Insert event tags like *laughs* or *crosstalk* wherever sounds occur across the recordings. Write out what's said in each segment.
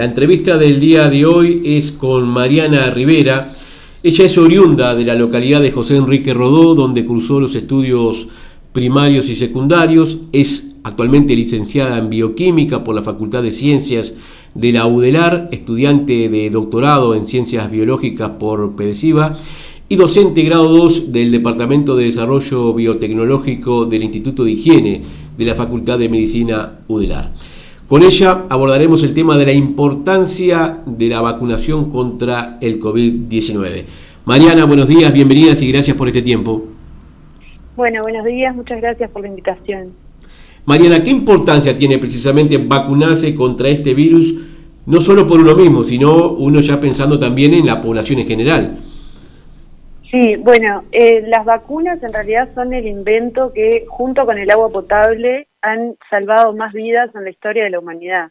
La entrevista del día de hoy es con Mariana Rivera. Ella es oriunda de la localidad de José Enrique Rodó, donde cursó los estudios primarios y secundarios. Es actualmente licenciada en bioquímica por la Facultad de Ciencias de la UDELAR, estudiante de doctorado en ciencias biológicas por PEDESIVA y docente grado 2 del Departamento de Desarrollo Biotecnológico del Instituto de Higiene de la Facultad de Medicina UDELAR. Con ella abordaremos el tema de la importancia de la vacunación contra el COVID-19. Mariana, buenos días, bienvenidas y gracias por este tiempo. Bueno, buenos días, muchas gracias por la invitación. Mariana, ¿qué importancia tiene precisamente vacunarse contra este virus, no solo por uno mismo, sino uno ya pensando también en la población en general? Sí, bueno, eh, las vacunas en realidad son el invento que junto con el agua potable han salvado más vidas en la historia de la humanidad.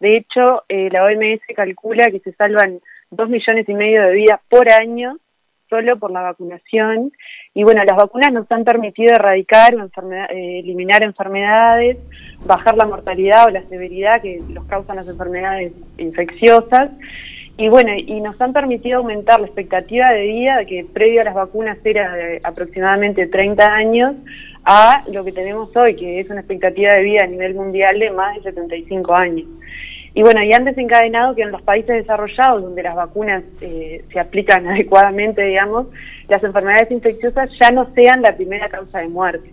De hecho, eh, la OMS calcula que se salvan dos millones y medio de vidas por año solo por la vacunación. Y bueno, las vacunas nos han permitido erradicar o eh, eliminar enfermedades, bajar la mortalidad o la severidad que los causan las enfermedades infecciosas y bueno, y nos han permitido aumentar la expectativa de vida, que previo a las vacunas era de aproximadamente 30 años, a lo que tenemos hoy, que es una expectativa de vida a nivel mundial de más de 75 años. Y bueno, y han desencadenado que en los países desarrollados, donde las vacunas eh, se aplican *laughs* adecuadamente, digamos, las enfermedades infecciosas ya no sean la primera causa de muerte.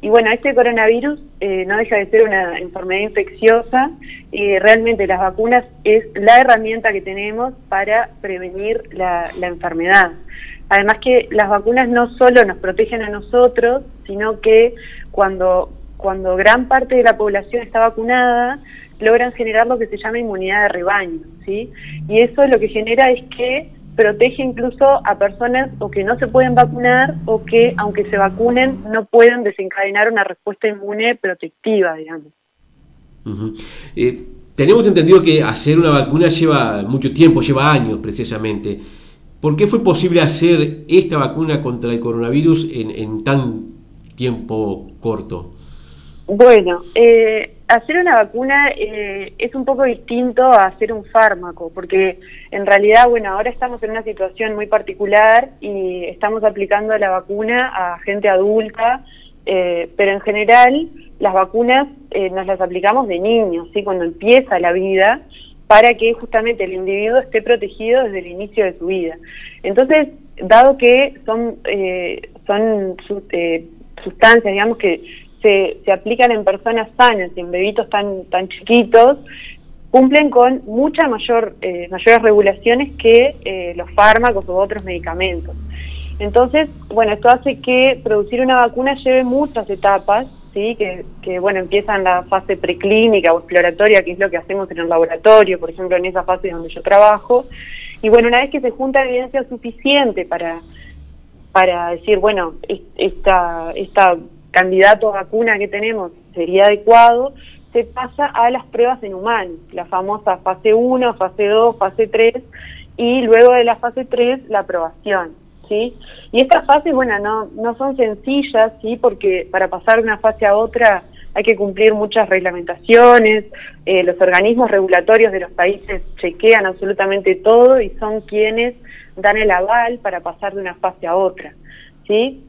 Y bueno, este coronavirus eh, no deja de ser una enfermedad infecciosa y realmente las vacunas es la herramienta que tenemos para prevenir la, enfermedad. Además que las vacunas no solo nos protegen a nosotros, sino que cuando, cuando gran parte de la población está vacunada, logran generar lo que se llama inmunidad de rebaño, ¿sí? Y eso lo que genera es que protege incluso a personas o que no se pueden vacunar o que, aunque se vacunen, no pueden desencadenar una respuesta inmune protectiva, digamos. Eh, tenemos entendido que hacer una vacuna lleva mucho tiempo, lleva años precisamente. ¿Por qué fue posible hacer esta vacuna contra el coronavirus en, en tan tiempo corto? Bueno, eh, hacer una vacuna eh, es un poco distinto a hacer un fármaco, porque en realidad, bueno, ahora estamos en una situación muy particular y estamos aplicando la vacuna a gente adulta, eh, pero en general las vacunas eh, nos las aplicamos de niños, ¿sí? cuando empieza la vida, para que justamente el individuo esté protegido desde el inicio de su vida. Entonces, dado que son, son sustancias, digamos, que se, se aplican en personas sanas y en bebitos tan, tan chiquitos, cumplen con mucha mayor, eh, mayores regulaciones que eh, los fármacos u otros medicamentos. Entonces, bueno, esto hace que producir una vacuna lleve muchas etapas, ¿sí? que, que bueno, empiezan la fase preclínica o exploratoria, que es lo que hacemos en el laboratorio, por ejemplo, en esa fase donde yo trabajo. Y bueno, una vez que se junta evidencia suficiente para, para decir, bueno, esta, esta candidato a vacuna que tenemos sería adecuado, se pasa a las pruebas en humanos, la famosa fase 1, fase 2, fase 3 y luego de la fase 3 la aprobación. Y estas fases, bueno, no, no son sencillas, ¿sí? porque para pasar de una fase a otra hay que cumplir muchas reglamentaciones, eh, los organismos regulatorios de los países chequean absolutamente todo y son quienes dan el aval para pasar de una fase a otra. ¿sí?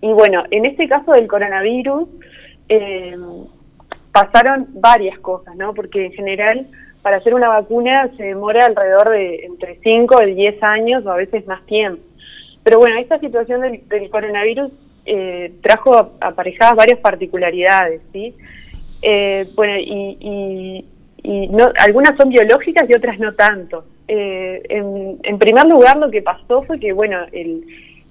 Y bueno, en este caso del coronavirus eh, pasaron varias cosas, ¿no? Porque en general para hacer una vacuna se demora alrededor de entre 5 y 10 años o a veces más tiempo. Pero bueno, esta situación del, coronavirus eh, trajo aparejadas varias particularidades, ¿sí? Eh, bueno, y, y, no, algunas son biológicas y otras no tanto. en, en primer lugar, lo que pasó fue que, bueno, el,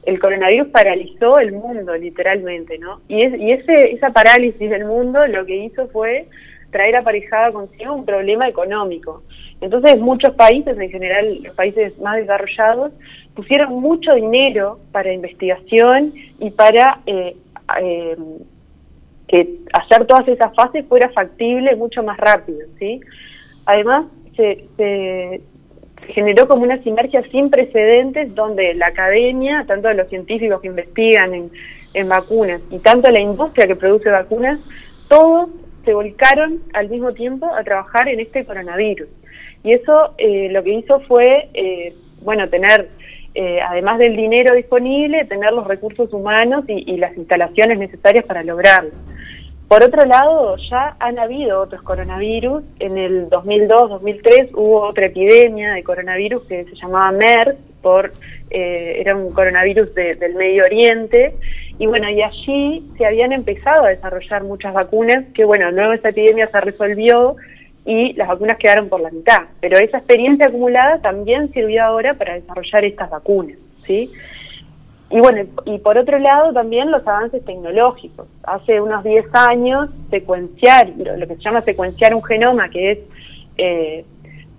el coronavirus paralizó el mundo literalmente, ¿no? Y, es, y ese, esa parálisis del mundo lo que hizo fue traer aparejada consigo un problema económico. Entonces muchos países, en general los países más desarrollados, pusieron mucho dinero para investigación y para eh, eh, que hacer todas esas fases fuera factible mucho más rápido, ¿sí? Además, se, se, generó como una sinergia sin precedentes donde la academia, tanto los científicos que investigan en, vacunas y tanto la industria que produce vacunas, todos se volcaron al mismo tiempo a trabajar en este coronavirus. Y eso eh, lo que hizo fue, eh, bueno, tener, eh, además del dinero disponible, tener los recursos humanos y, y, las instalaciones necesarias para lograrlo. Por otro lado, ya han habido otros coronavirus. En el 2002-2003 hubo otra epidemia de coronavirus que se llamaba MERS, por, era un coronavirus del Medio Oriente. Y bueno, y allí se habían empezado a desarrollar muchas vacunas, que bueno, luego esa epidemia se resolvió y las vacunas quedaron por la mitad. Pero esa experiencia acumulada también sirvió ahora para desarrollar estas vacunas, ¿sí? Y bueno, y por otro lado también los avances tecnológicos. Hace unos 10 años, secuenciar, lo que se llama secuenciar un genoma, que es eh,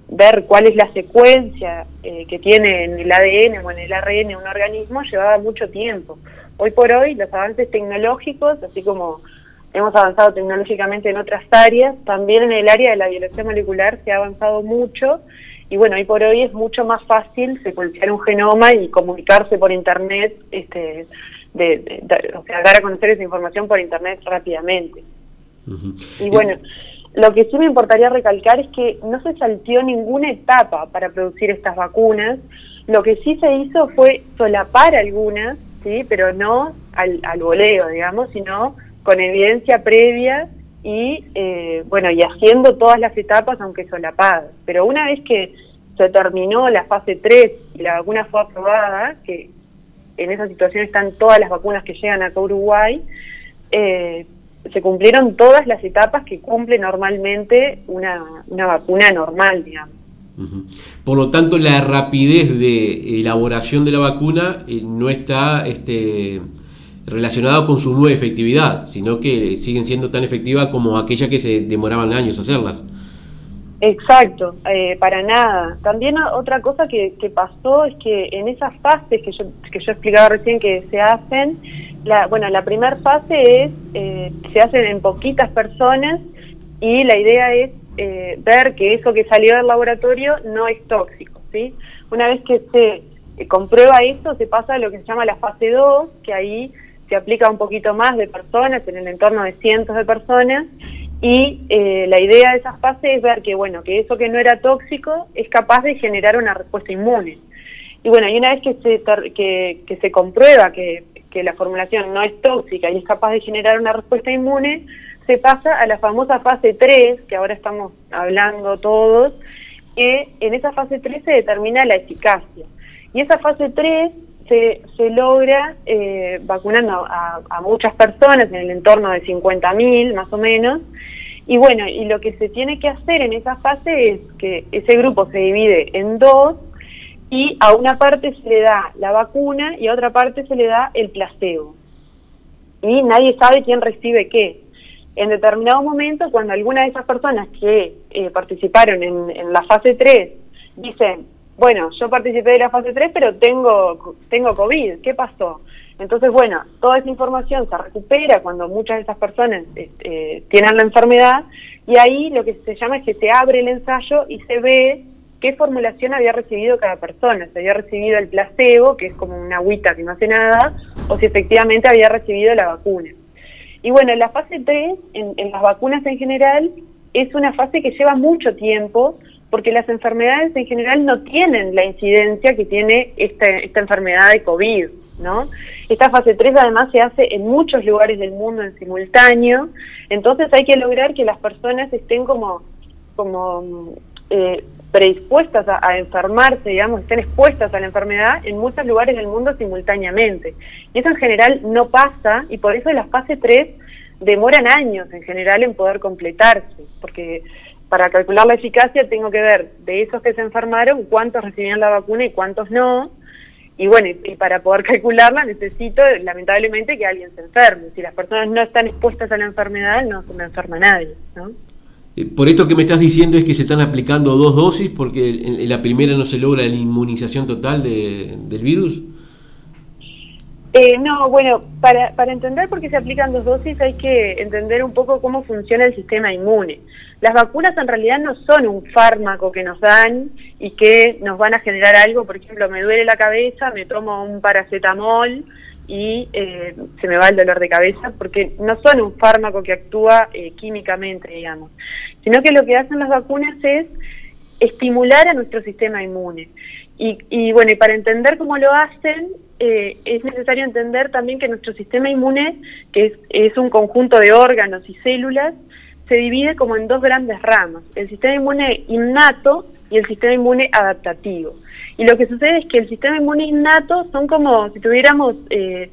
ver cuál es la secuencia eh, que tiene en el ADN o en el ARN un organismo, llevaba mucho tiempo. Hoy por hoy los avances tecnológicos, así como hemos avanzado tecnológicamente en otras áreas, también en el área de la biología molecular se ha avanzado mucho. Y bueno, hoy por hoy es mucho más fácil secuenciar un genoma y comunicarse por internet, este, de, o sea, dar a conocer esa información por internet rápidamente. Y bueno, lo que sí me importaría recalcar es que no se salteó ninguna etapa para producir estas vacunas, lo que sí se hizo fue solapar algunas, sí, pero no al, al voleo, digamos, sino con evidencia previa y eh, bueno y haciendo todas las etapas aunque solapadas pero una vez que se terminó la fase 3 y la vacuna fue aprobada que en esa situación están todas las vacunas que llegan acá a Uruguay eh, se cumplieron todas las etapas que cumple normalmente una, una vacuna normal digamos por lo tanto la rapidez de elaboración de la vacuna eh, no está este relacionado con su nueva efectividad, sino que siguen siendo tan efectivas como aquellas que se demoraban años hacerlas. Exacto, eh, para nada. También otra cosa que, pasó es que en esas fases que yo, que yo explicaba recién que se hacen, la, bueno, la primera fase es, eh, se hacen en poquitas personas y la idea es eh, ver que eso que salió del laboratorio no es tóxico, ¿sí? Una vez que se comprueba eso, se pasa a lo que se llama la fase 2, que ahí se aplica un poquito más de personas, en el entorno de cientos de personas, y eh, la idea de esas fases es ver que, bueno, que eso que no era tóxico es capaz de generar una respuesta inmune. Y bueno, y una vez que se, que, que se comprueba que, que la formulación no es tóxica y es capaz de generar una respuesta inmune, se pasa a la famosa fase 3, que ahora estamos hablando todos, que en esa fase 3 se determina la eficacia. Y esa fase 3 se, se logra eh, vacunando a, muchas personas en el entorno de 50.000 más o menos. Y bueno, y lo que se tiene que hacer en esa fase es que ese grupo se divide en dos y a una parte se le da la vacuna y a otra parte se le da el placebo. Y nadie sabe quién recibe qué. En determinado momento, cuando alguna de esas personas que eh, participaron en, la fase 3 dicen, bueno, yo participé de la fase 3, pero tengo, tengo COVID, ¿qué pasó? Entonces, bueno, toda esa información se recupera cuando muchas de esas personas este, tienen la enfermedad y ahí lo que se llama es que se abre el ensayo y se ve qué formulación había recibido cada persona, si había recibido el placebo, que es como una agüita que no hace nada, o si efectivamente había recibido la vacuna. Y bueno, la fase 3, en, las vacunas en general, es una fase que lleva mucho tiempo, porque las enfermedades en general no tienen la incidencia que tiene esta, esta enfermedad de COVID, ¿no? Esta fase 3 además se hace en muchos lugares del mundo en simultáneo, entonces hay que lograr que las personas estén como, como eh, predispuestas a, enfermarse, digamos, estén expuestas a la enfermedad en muchos lugares del mundo simultáneamente. Y eso en general no pasa y por eso las fase 3 demoran años en general en poder completarse, porque para calcular la eficacia tengo que ver de esos que se enfermaron cuántos recibían la vacuna y cuántos no. Y bueno, y, para poder calcularla necesito lamentablemente que alguien se enferme. Si las personas no están expuestas a la enfermedad, no se me enferma nadie. ¿no? Eh, por esto que me estás diciendo es que se están aplicando dos dosis porque en la primera no se logra la inmunización total de, del virus. Eh, no, bueno, para, para entender por qué se aplican dos dosis hay que entender un poco cómo funciona el sistema inmune. Las vacunas en realidad no son un fármaco que nos dan y que nos van a generar algo, por ejemplo, me duele la cabeza, me tomo un paracetamol y eh, se me va el dolor de cabeza, porque no son un fármaco que actúa eh, químicamente, digamos, sino que lo que hacen las vacunas es estimular a nuestro sistema inmune. Y, bueno, y para entender cómo lo hacen, eh, es necesario entender también que nuestro sistema inmune, que es, un conjunto de órganos y células, se divide como en dos grandes ramas, el sistema inmune innato y el sistema inmune adaptativo. Y lo que sucede es que el sistema inmune innato son como si tuviéramos eh,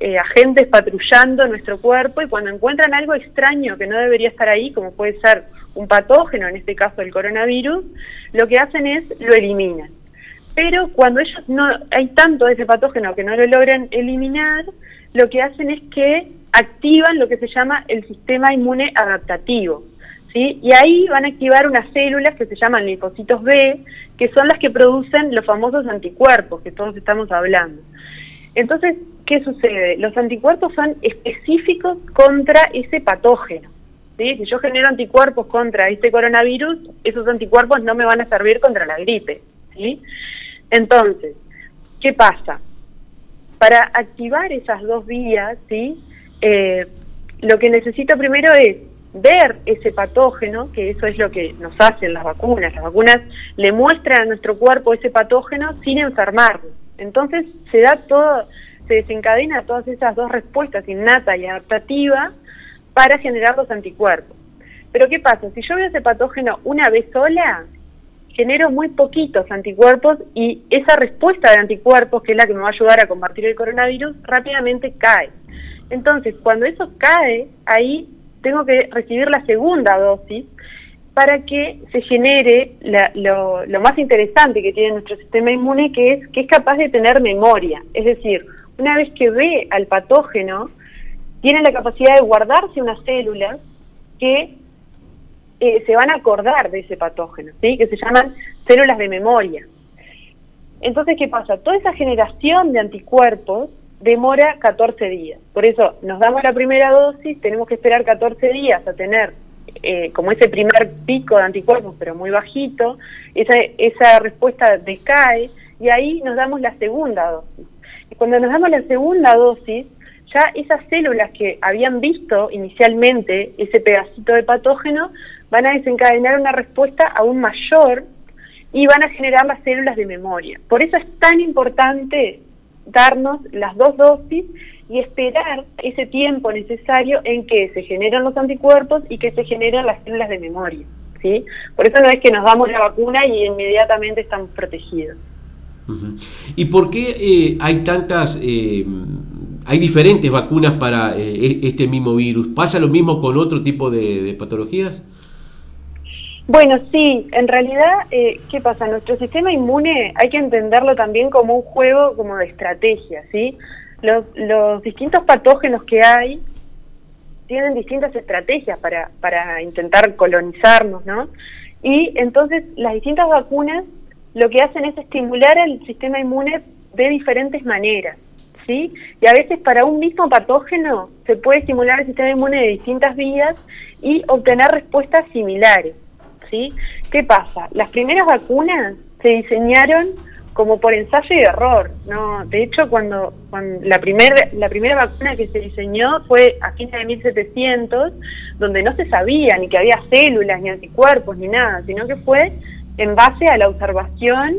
eh, agentes patrullando nuestro cuerpo y cuando encuentran algo extraño que no debería estar ahí, como puede ser un patógeno, en este caso el coronavirus, lo que hacen es lo eliminan. Pero cuando ellos no hay tanto de ese patógeno que no lo logran eliminar, lo que hacen es que activan lo que se llama el sistema inmune adaptativo. ¿sí? Y ahí van a activar unas células que se llaman linfocitos B, que son las que producen los famosos anticuerpos que todos estamos hablando. Entonces, ¿qué sucede? Los anticuerpos son específicos contra ese patógeno. ¿Sí? Si yo genero anticuerpos contra este coronavirus, esos anticuerpos no me van a servir contra la gripe. ¿sí? Entonces, ¿qué pasa? Para activar esas dos vías, ¿sí? Eh, lo que necesito primero es ver ese patógeno, que eso es lo que nos hacen las vacunas. Las vacunas le muestran a nuestro cuerpo ese patógeno sin enfermarnos. Entonces se da todo, se desencadena todas esas dos respuestas, innata y adaptativa, para generar los anticuerpos. Pero ¿qué pasa? Si yo veo ese patógeno una vez sola, genero muy poquitos anticuerpos y esa respuesta de anticuerpos, que es la que me va a ayudar a combatir el coronavirus, rápidamente cae. Entonces, cuando eso cae, ahí tengo que recibir la segunda dosis para que se genere lo, más interesante que tiene nuestro sistema inmune, que es que es capaz de tener memoria. Es decir, una vez que ve al patógeno, tiene la capacidad de guardarse unas células que eh, se van a acordar de ese patógeno, ¿sí? que se llaman células de memoria. Entonces, ¿qué pasa? Toda esa generación de anticuerpos demora 14 días. Por eso nos damos la primera dosis, tenemos que esperar 14 días a tener eh, como ese primer pico de anticuerpos, pero muy bajito, esa, esa respuesta decae y ahí nos damos la segunda dosis. Cuando nos damos la segunda dosis, ya esas células que habían visto inicialmente ese pedacito de patógeno van a desencadenar una respuesta aún mayor y van a generar las células de memoria. Por eso es tan importante darnos las dos dosis y esperar ese tiempo necesario en que se generan los anticuerpos y que se generan las células de memoria. ¿sí? Por eso no es que nos damos la vacuna y inmediatamente estamos protegidos. ¿Y por qué eh, hay tantas, eh, hay diferentes vacunas para eh, e-, este mismo virus? ¿Pasa lo mismo con otro tipo de patologías? Bueno, sí, en realidad, eh, ¿qué pasa? Nuestro sistema inmune hay que entenderlo también como un juego como de estrategia, ¿sí? Los, los distintos patógenos que hay tienen distintas estrategias para, para intentar colonizarnos, ¿no? Y entonces las distintas vacunas lo que hacen es estimular el sistema inmune de diferentes maneras, ¿sí? Y a veces para un mismo patógeno se puede estimular el sistema inmune de distintas vías y obtener respuestas similares. ¿sí? ¿Qué pasa? Las primeras vacunas se diseñaron como por ensayo y error, ¿no? De hecho, cuando, la, la primera vacuna que se diseñó fue a fines de 1700, donde no se sabía ni que había células, ni anticuerpos, ni nada, sino que fue en base a la observación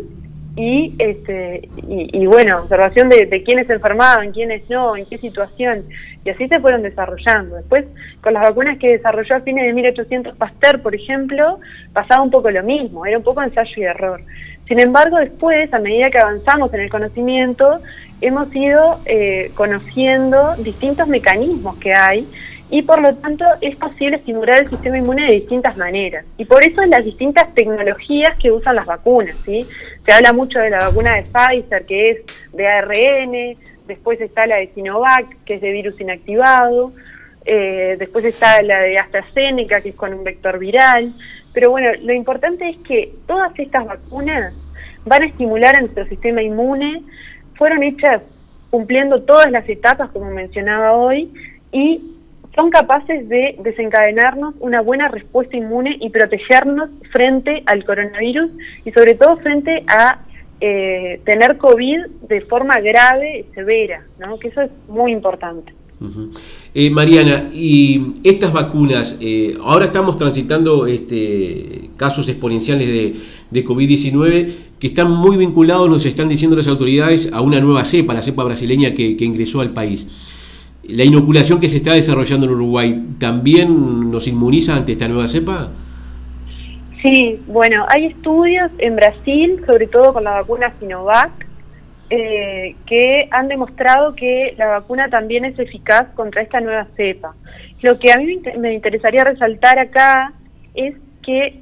y este y, bueno observación de, de, quiénes enfermaban quiénes no en qué situación. Y así se fueron desarrollando. Después con las vacunas que desarrolló a fines de 1800 Pasteur por ejemplo pasaba un poco lo mismo era un poco ensayo y error. Sin embargo después a medida que avanzamos en el conocimiento hemos ido eh, conociendo distintos mecanismos que hay y por lo tanto es posible estimular el sistema inmune de distintas maneras. Y por eso las distintas tecnologías que usan las vacunas, ¿sí? Se habla mucho de la vacuna de Pfizer, que es de ARN, después está la de Sinovac, que es de virus inactivado, eh, después está la de AstraZeneca, que es con un vector viral. Pero bueno, lo importante es que todas estas vacunas van a estimular a nuestro sistema inmune, fueron hechas cumpliendo todas las etapas, como mencionaba hoy, y son capaces de desencadenarnos una buena respuesta inmune y protegernos frente al coronavirus y sobre todo frente a eh, tener COVID de forma grave, severa, ¿no? que eso es muy importante. Eh, Mariana, y estas vacunas, eh, ahora estamos transitando este, casos exponenciales de, de COVID-19 que están muy vinculados, nos están diciendo las autoridades, a una nueva cepa, la cepa brasileña que, ingresó al país. ¿La inoculación que se está desarrollando en Uruguay también nos inmuniza ante esta nueva cepa? Sí, bueno, hay estudios en Brasil, sobre todo con la vacuna Sinovac, eh, que han demostrado que la vacuna también es eficaz contra esta nueva cepa. Lo que a mí me interesaría resaltar acá es que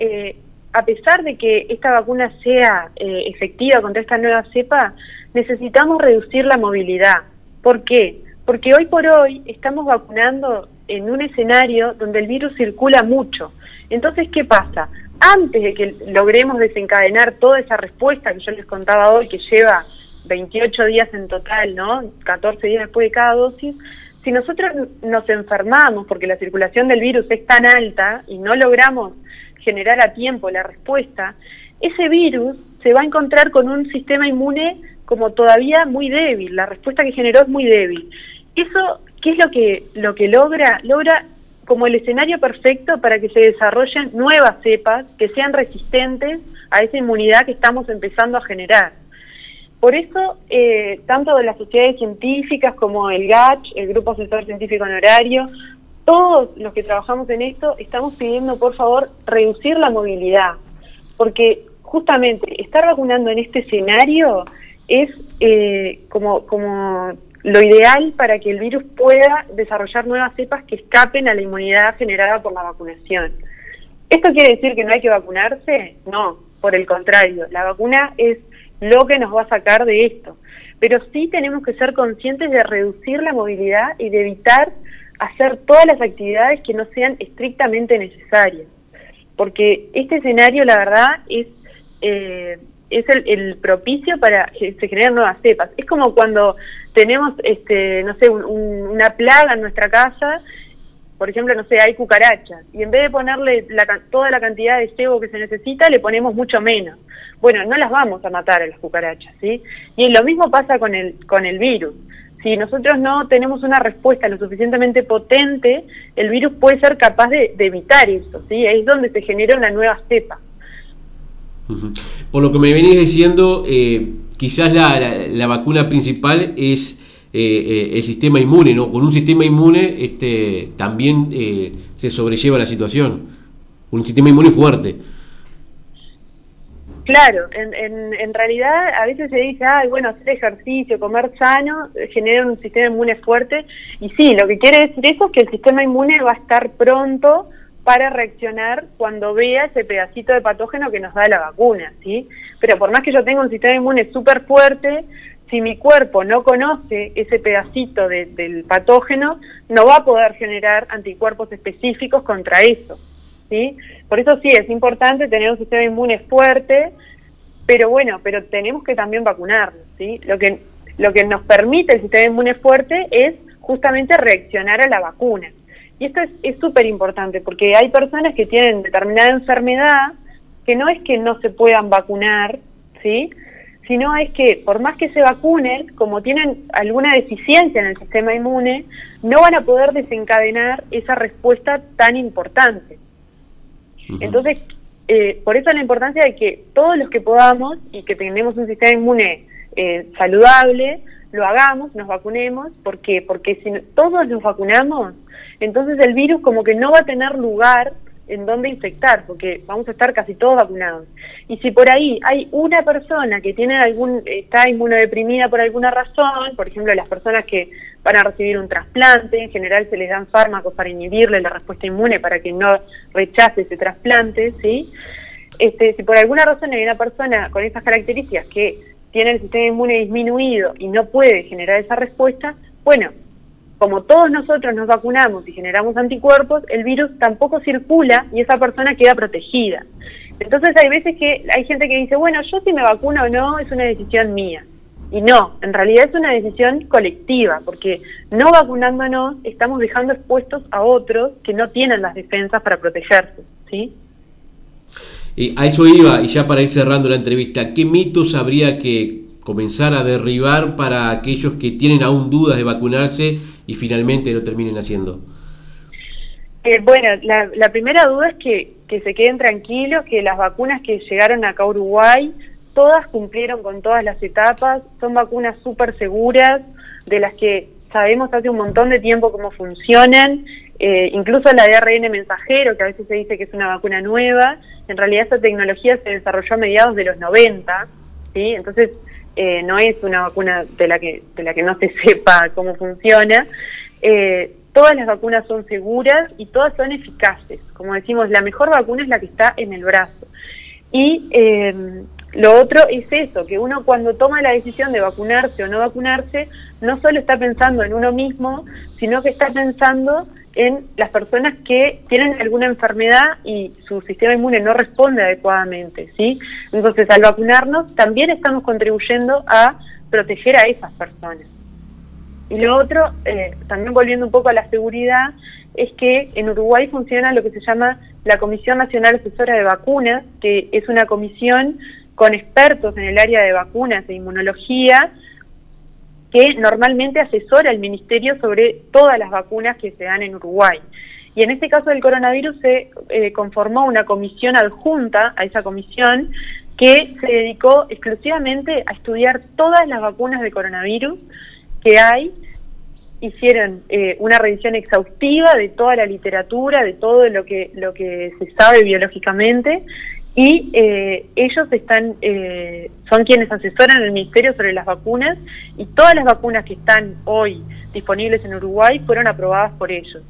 eh, a pesar de que esta vacuna sea eh, efectiva contra esta nueva cepa, necesitamos reducir la movilidad. ¿Por qué? Porque hoy por hoy estamos vacunando en un escenario donde el virus circula mucho. Entonces, ¿qué pasa? Antes de que logremos desencadenar toda esa respuesta que yo les contaba hoy, que lleva 28 días en total, ¿no? 14 días después de cada dosis, si nosotros nos enfermamos porque la circulación del virus es tan alta y no logramos generar a tiempo la respuesta, ese virus se va a encontrar con un sistema inmune como todavía muy débil, la respuesta que generó es muy débil. Eso, ¿qué es lo que, lo que logra? Logra como el escenario perfecto para que se desarrollen nuevas cepas que sean resistentes a esa inmunidad que estamos empezando a generar. Por eso, eh, tanto de las sociedades científicas como el GACH, el Grupo Asesor Científico Honorario, todos los que trabajamos en esto estamos pidiendo, por favor, reducir la movilidad, porque justamente estar vacunando en este escenario es eh, como, como lo ideal para que el virus pueda desarrollar nuevas cepas que escapen a la inmunidad generada por la vacunación. ¿Esto quiere decir que no hay que vacunarse? No, por el contrario, la vacuna es lo que nos va a sacar de esto. Pero sí tenemos que ser conscientes de reducir la movilidad y de evitar hacer todas las actividades que no sean estrictamente necesarias. Porque este escenario, la verdad, es, eh, es el, propicio para que se generen nuevas cepas. Es como cuando tenemos, este, no sé, una plaga en nuestra casa, por ejemplo, no sé, hay cucarachas, y en vez de ponerle toda la cantidad de cebo que se necesita, le ponemos mucho menos. Bueno, no las vamos a matar a las cucarachas, ¿sí? Y lo mismo pasa con el, con el virus si nosotros no tenemos una respuesta lo suficientemente potente, el virus puede ser capaz de, evitar eso, ¿sí? Es donde se genera una nueva cepa. Por lo que me venís diciendo, eh, quizás la, vacuna principal es eh, eh, el sistema inmune, ¿no? Con un sistema inmune este, también se sobrelleva la situación, un sistema inmune fuerte. Claro, en, en, en, realidad a veces se dice, ay, bueno, hacer ejercicio, comer sano, genera un sistema inmune fuerte. Y sí, lo que quiere decir eso es que el sistema inmune va a estar pronto para reaccionar cuando vea ese pedacito de patógeno que nos da la vacuna, ¿sí? Pero por más que yo tenga un sistema inmune súper fuerte, si mi cuerpo no conoce ese pedacito del patógeno, no va a poder generar anticuerpos específicos contra eso. ¿sí? Por eso sí, es importante tener un sistema inmune fuerte, pero bueno, pero tenemos que también vacunarnos, ¿sí? Lo que, lo que nos permite el sistema inmune fuerte es justamente reaccionar a la vacuna. Y esto es súper importante porque hay personas que tienen determinada enfermedad que no es que no se puedan vacunar, ¿sí? sino es que por más que se vacunen, como tienen alguna deficiencia en el sistema inmune, no van a poder desencadenar esa respuesta tan importante. Entonces, eh, por eso la importancia de que todos los que podamos y que tengamos un sistema inmune eh, saludable, lo hagamos, nos vacunemos. ¿Por qué? Porque si todos nos vacunamos, entonces el virus como que no va a tener lugar en dónde infectar, porque vamos a estar casi todos vacunados. Y si por ahí hay una persona que tiene algún está inmunodeprimida por alguna razón, por ejemplo, las personas que van a recibir un trasplante, en general se les dan fármacos para inhibirle la respuesta inmune para que no rechace ese trasplante, ¿sí? Este, si por alguna razón hay una persona con esas características que tiene el sistema inmune disminuido y no puede generar esa respuesta, bueno, como todos nosotros nos vacunamos y generamos anticuerpos, el virus tampoco circula y esa persona queda protegida. Entonces hay veces que hay gente que dice, bueno, yo si me vacuno o no es una decisión mía. Y no, en realidad es una decisión colectiva, porque no vacunándonos estamos dejando expuestos a otros que no tienen las defensas para protegerse, ¿sí? Y a eso iba, y ya para ir cerrando la entrevista, ¿qué mitos habría que comenzar a derribar para aquellos que tienen aún dudas de vacunarse y finalmente lo terminen haciendo? Eh, bueno, la, primera duda es que, que se queden tranquilos, que las vacunas que llegaron acá a Uruguay, todas cumplieron con todas las etapas, son vacunas súper seguras, de las que sabemos hace un montón de tiempo cómo funcionan, eh, incluso la de ARN mensajero, que a veces se dice que es una vacuna nueva, en realidad esa tecnología se desarrolló a mediados de los 90, ¿sí? entonces eh, no es una vacuna de la que, de la que no se *laughs* sepa cómo funciona. Eh, todas las vacunas son seguras y todas son eficaces. Como decimos, la mejor vacuna es la que está en el brazo. Y eh, lo otro es eso, que uno cuando toma la decisión de vacunarse o no vacunarse, no solo está pensando en uno mismo, sino que está pensando en las personas que tienen alguna enfermedad y su sistema inmune no responde adecuadamente, ¿sí? Entonces, al vacunarnos, también estamos contribuyendo a proteger a esas personas. Y lo otro, eh, también volviendo un poco a la seguridad, es que en Uruguay funciona lo que se llama la Comisión Nacional Asesora de Vacunas, que es una comisión con expertos en el área de vacunas e inmunología, que normalmente asesora al Ministerio sobre todas las vacunas que se dan en Uruguay. Y en este caso del coronavirus se eh, conformó una comisión adjunta a esa comisión que se dedicó exclusivamente a estudiar todas las vacunas de coronavirus que hay, hicieron eh, una revisión exhaustiva de toda la literatura, de todo lo que, lo que se sabe biológicamente, y eh, ellos están eh, son quienes asesoran al ministerio sobre las vacunas y todas las vacunas que están hoy disponibles en Uruguay fueron aprobadas por ellos.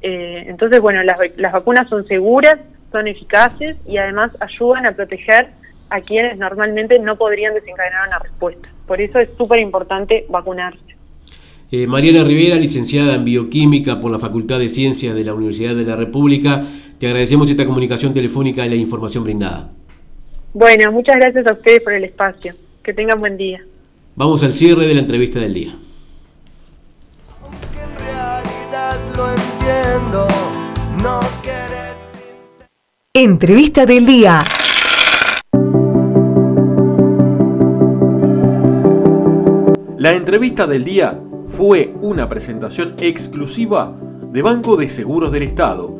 entonces, bueno, las, las vacunas son seguras, son eficaces y además ayudan a proteger a quienes normalmente no podrían desencadenar una respuesta. Por eso es súper importante vacunarse. Eh, Mariana Rivera, licenciada en Bioquímica por la Facultad de Ciencias de la Universidad de la República, te agradecemos esta comunicación telefónica y la información brindada. Bueno, muchas gracias a ustedes por el espacio. Que tengan buen día. Vamos al cierre de la entrevista del día. Entrevista del día. La entrevista del día fue una presentación exclusiva de Banco de Seguros del Estado,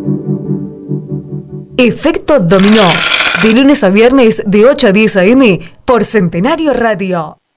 Efecto Dominó, de lunes a viernes de 8 a 10 a.m. por Centenario Radio.